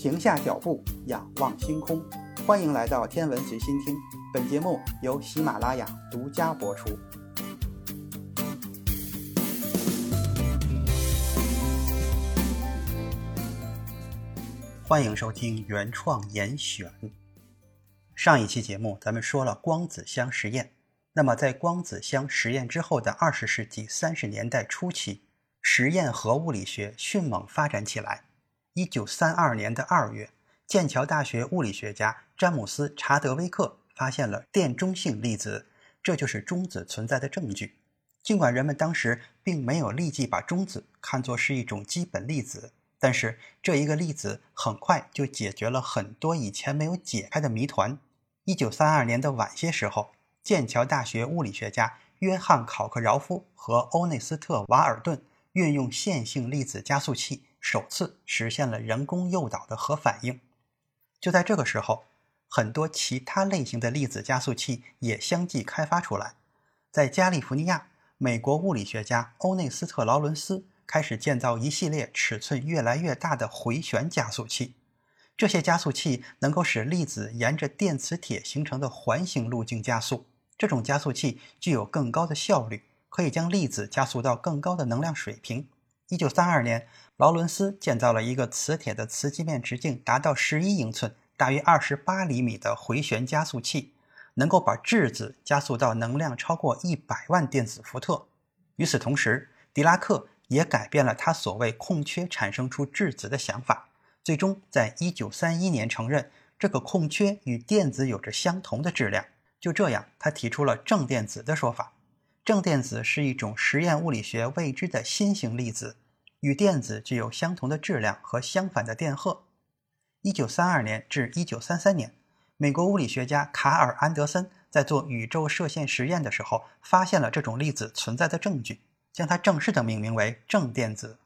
停下脚步，仰望星空。欢迎来到天文随心听，本节目由喜马拉雅独家播出。欢迎收听原创严选。上一期节目咱们说了光子箱实验，那么在光子箱实验之后的二十世纪三十年代初期，实验核物理学迅猛发展起来。一九三二年的二月，剑桥大学物理学家詹姆斯·查德威克发现了电中性粒子，这就是中子存在的证据。尽管人们当时并没有立即把中子看作是一种基本粒子，但是这一个粒子很快就解决了很多以前没有解开的谜团。一九三二年的晚些时候，剑桥大学物理学家约翰·考克饶夫和欧内斯特·瓦尔顿运用线性粒子加速器。首次实现了人工诱导的核反应。就在这个时候，很多其他类型的粒子加速器也相继开发出来。在加利福尼亚，美国物理学家欧内斯特·劳伦斯开始建造一系列尺寸越来越大的回旋加速器。这些加速器能够使粒子沿着电磁铁形成的环形路径加速。这种加速器具有更高的效率，可以将粒子加速到更高的能量水平。一九三二年。劳伦斯建造了一个磁铁的磁极面直径达到十一英寸、大约二十八厘米的回旋加速器，能够把质子加速到能量超过一百万电子伏特。与此同时，狄拉克也改变了他所谓空缺产生出质子的想法，最终在一九三一年承认这个空缺与电子有着相同的质量。就这样，他提出了正电子的说法。正电子是一种实验物理学未知的新型粒子。与电子具有相同的质量和相反的电荷。一九三二年至一九三三年，美国物理学家卡尔·安德森在做宇宙射线实验的时候，发现了这种粒子存在的证据，将它正式的命名为正电子。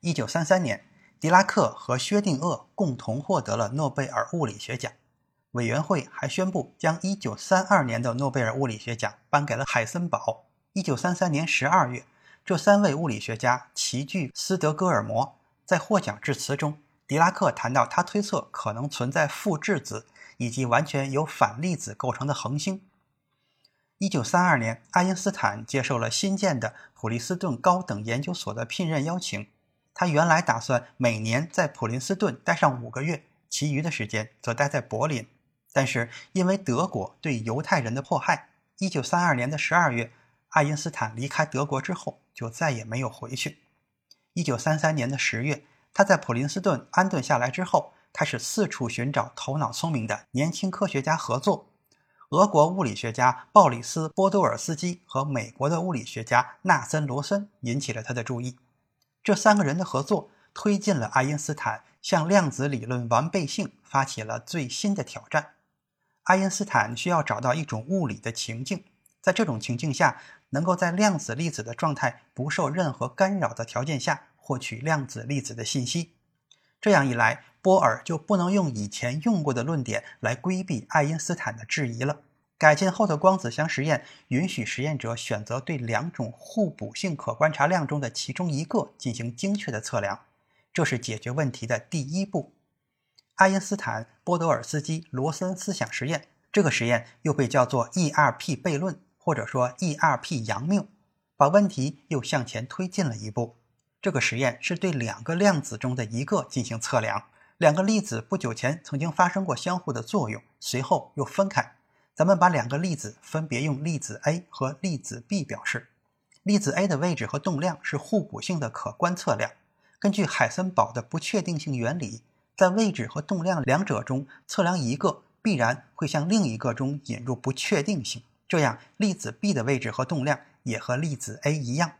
一九三三年，狄拉克和薛定谔共同获得了诺贝尔物理学奖。委员会还宣布将一九三二年的诺贝尔物理学奖颁给了海森堡。一九三三年十二月。这三位物理学家齐聚斯德哥尔摩，在获奖致辞中，狄拉克谈到他推测可能存在负质子以及完全由反粒子构成的恒星。一九三二年，爱因斯坦接受了新建的普林斯顿高等研究所的聘任邀请。他原来打算每年在普林斯顿待上五个月，其余的时间则待在柏林。但是因为德国对犹太人的迫害，一九三二年的十二月。爱因斯坦离开德国之后，就再也没有回去。一九三三年的十月，他在普林斯顿安顿下来之后，开始四处寻找头脑聪明的年轻科学家合作。俄国物理学家鲍里斯·波多尔斯基和美国的物理学家纳森·罗森引起了他的注意。这三个人的合作推进了爱因斯坦向量子理论完备性发起了最新的挑战。爱因斯坦需要找到一种物理的情境，在这种情境下。能够在量子粒子的状态不受任何干扰的条件下获取量子粒子的信息，这样一来，波尔就不能用以前用过的论点来规避爱因斯坦的质疑了。改进后的光子箱实验允许实验者选择对两种互补性可观察量中的其中一个进行精确的测量，这是解决问题的第一步。爱因斯坦波德尔斯基罗森思想实验，这个实验又被叫做 E-R-P 悖论。或者说 E-R-P 阳谬，把问题又向前推进了一步。这个实验是对两个量子中的一个进行测量。两个粒子不久前曾经发生过相互的作用，随后又分开。咱们把两个粒子分别用粒子 A 和粒子 B 表示。粒子 A 的位置和动量是互补性的可观测量。根据海森堡的不确定性原理，在位置和动量两者中测量一个，必然会向另一个中引入不确定性。这样，粒子 B 的位置和动量也和粒子 A 一样。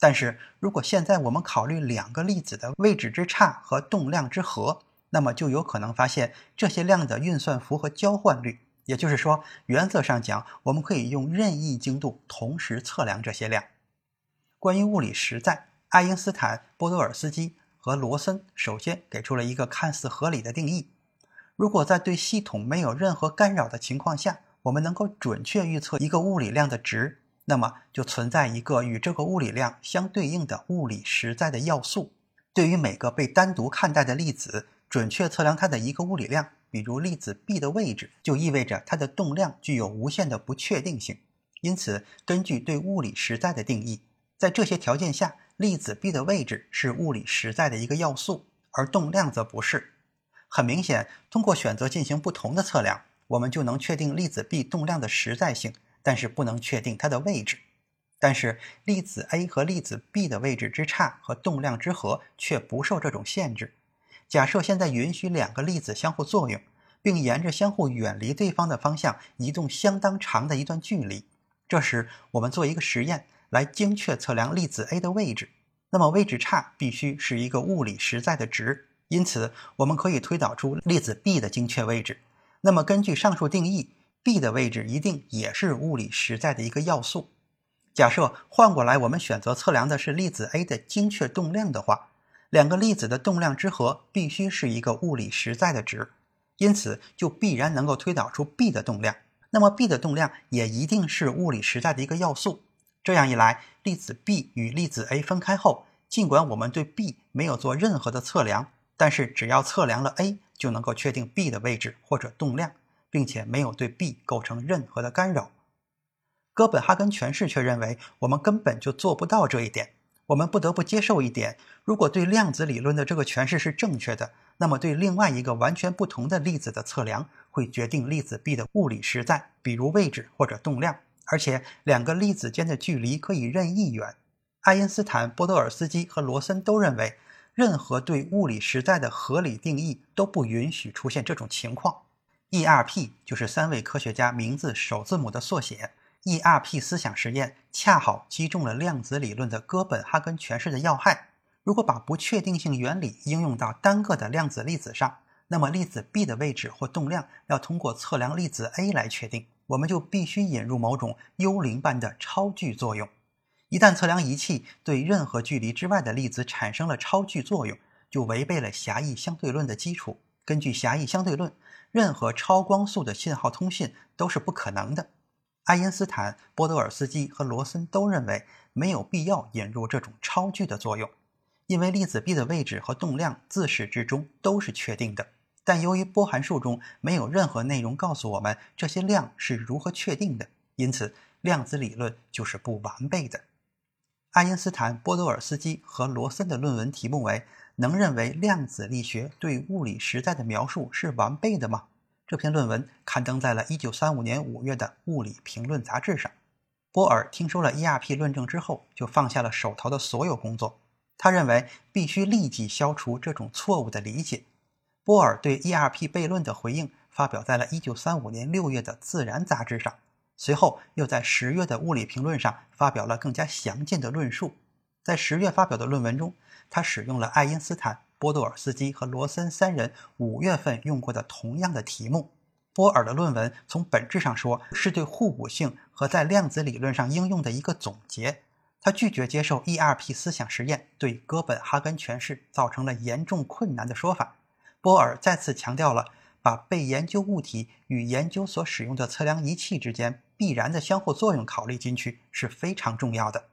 但是如果现在我们考虑两个粒子的位置之差和动量之和，那么就有可能发现这些量的运算符和交换率。也就是说，原则上讲，我们可以用任意精度同时测量这些量。关于物理实在，爱因斯坦、波多尔斯基和罗森首先给出了一个看似合理的定义：如果在对系统没有任何干扰的情况下，我们能够准确预测一个物理量的值，那么就存在一个与这个物理量相对应的物理实在的要素。对于每个被单独看待的粒子，准确测量它的一个物理量，比如粒子 B 的位置，就意味着它的动量具有无限的不确定性。因此，根据对物理实在的定义，在这些条件下，粒子 B 的位置是物理实在的一个要素，而动量则不是。很明显，通过选择进行不同的测量，我们就能确定粒子 B 动量的实在性，但是不能确定它的位置。但是粒子 A 和粒子 B 的位置之差和动量之和却不受这种限制。假设现在允许两个粒子相互作用，并沿着相互远离对方的方向移动相当长的一段距离，这时我们做一个实验来精确测量粒子 A 的位置，那么位置差必须是一个物理实在的值。因此，我们可以推导出粒子 B 的精确位置。那么根据上述定义，B 的位置一定也是物理实在的一个要素。假设换过来，我们选择测量的是粒子 A 的精确动量的话，两个粒子的动量之和必须是一个物理实在的值，因此就必然能够推导出 B 的动量。那么 B 的动量也一定是物理实在的一个要素。这样一来，粒子 B 与粒子 A 分开后，尽管我们对 B 没有做任何的测量，但是只要测量了 A，就能够确定 B 的位置或者动量，并且没有对 B 构成任何的干扰。哥本哈根诠释却认为，我们根本就做不到这一点。我们不得不接受一点：如果对量子理论的这个诠释是正确的，那么对另外一个完全不同的粒子的测量会决定粒子 B 的物理实在，比如位置或者动量，而且两个粒子间的距离可以任意远。爱因斯坦、波多尔斯基和罗森都认为，任何对物理实在的合理定义都不允许出现这种情况。ERP 就是三位科学家名字首字母的缩写。ERP 思想实验恰好击中了量子理论的哥本哈根诠释的要害。如果把不确定性原理应用到单个的量子粒子上，那么粒子 B 的位置或动量要通过测量粒子 A 来确定，我们就必须引入某种幽灵般的超距作用。一旦测量仪器对任何距离之外的粒子产生了超距作用，就违背了狭义相对论的基础。根据狭义相对论，任何超光速的信号通信都是不可能的。爱因斯坦、波多尔斯基和罗森都认为没有必要引入这种超距的作用，因为粒子 B 的位置和动量自始至终都是确定的。但由于波函数中没有任何内容告诉我们这些量是如何确定的，因此量子理论就是不完备的。爱因斯坦、波多尔斯基和罗森的论文题目为“能认为量子力学对物理实在的描述是完备的吗？”这篇论文刊登在了1935年5月的《物理评论》杂志上。波尔听说了 ERP 论证之后，就放下了手头的所有工作。他认为必须立即消除这种错误的理解。波尔对 ERP 悖论的回应发表在了1935年6月的《自然》杂志上，随后又在10月的《物理评论》上发表了更加详尽的论述。在10月发表的论文中，他使用了爱因斯坦。波多尔斯基和罗森三人五月份用过的同样的题目。波尔的论文从本质上说是对互补性和在量子理论上应用的一个总结。他拒绝接受 ERP 思想实验对哥本哈根诠释造成了严重困难的说法。波尔再次强调了把被研究物体与研究所使用的测量仪器之间必然的相互作用考虑进去是非常重要的。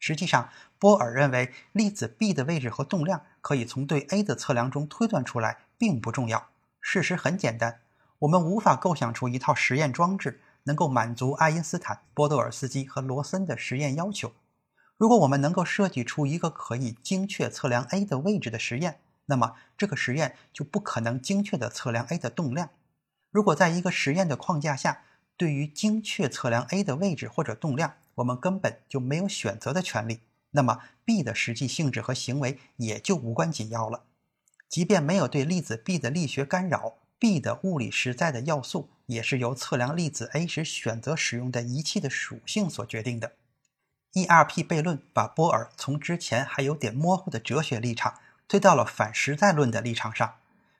实际上，波尔认为粒子 B 的位置和动量可以从对 A 的测量中推断出来，并不重要。事实很简单，我们无法构想出一套实验装置能够满足爱因斯坦、波多尔斯基和罗森的实验要求。如果我们能够设计出一个可以精确测量 A 的位置的实验，那么这个实验就不可能精确地测量 A 的动量。如果在一个实验的框架下，对于精确测量 A 的位置或者动量，我们根本就没有选择的权利，那么 B 的实际性质和行为也就无关紧要了。即便没有对粒子 B 的力学干扰，B 的物理实在的要素也是由测量粒子 A 时选择使用的仪器的属性所决定的。ERP 悖论把波尔从之前还有点模糊的哲学立场推到了反实在论的立场上。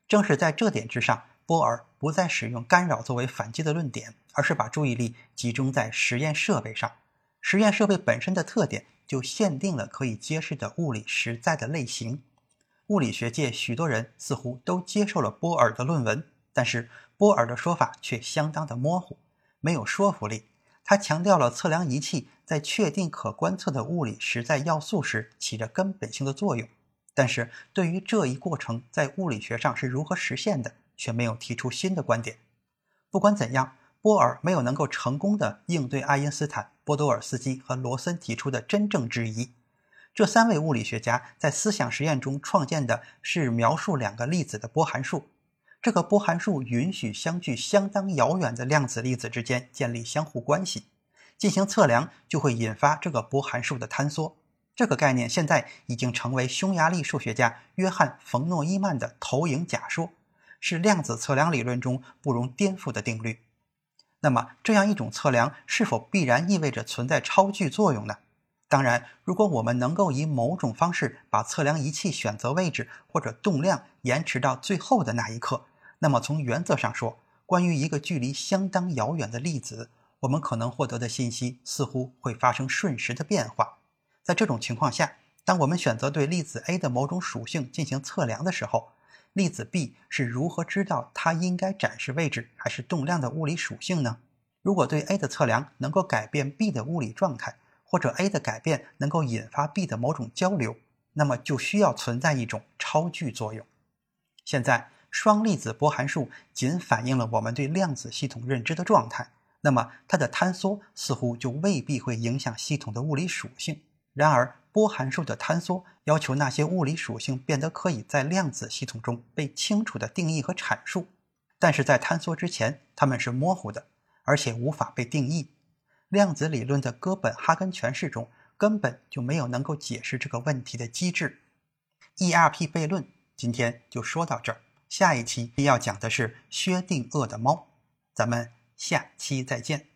正是在这点之上，波尔不再使用干扰作为反击的论点，而是把注意力集中在实验设备上。实验设备本身的特点就限定了可以揭示的物理实在的类型。物理学界许多人似乎都接受了波尔的论文，但是波尔的说法却相当的模糊，没有说服力。他强调了测量仪器在确定可观测的物理实在要素时起着根本性的作用。但是对于这一过程在物理学上是如何实现的，却没有提出新的观点。不管怎样，波尔没有能够成功的应对爱因斯坦、波多尔斯基和罗森提出的真正质疑。这三位物理学家在思想实验中创建的是描述两个粒子的波函数。这个波函数允许相距相当遥远的量子粒子之间建立相互关系，进行测量就会引发这个波函数的坍缩。这个概念现在已经成为匈牙利数学家约翰·冯诺依曼的投影假说，是量子测量理论中不容颠覆的定律。那么，这样一种测量是否必然意味着存在超距作用呢？当然，如果我们能够以某种方式把测量仪器选择位置或者动量延迟到最后的那一刻，那么从原则上说，关于一个距离相当遥远的粒子，我们可能获得的信息似乎会发生瞬时的变化。在这种情况下，当我们选择对粒子 A 的某种属性进行测量的时候，粒子 B 是如何知道它应该展示位置还是动量的物理属性呢？如果对 A 的测量能够改变 B 的物理状态，或者 A 的改变能够引发 B 的某种交流，那么就需要存在一种超距作用。现在，双粒子波函数仅反映了我们对量子系统认知的状态，那么它的坍缩似乎就未必会影响系统的物理属性。然而，波函数的坍缩要求那些物理属性变得可以在量子系统中被清楚地定义和阐述，但是在坍缩之前，它们是模糊的，而且无法被定义。量子理论的哥本哈根诠释中根本就没有能够解释这个问题的机制。ERP 悖论今天就说到这儿，下一期要讲的是薛定谔的猫，咱们下期再见。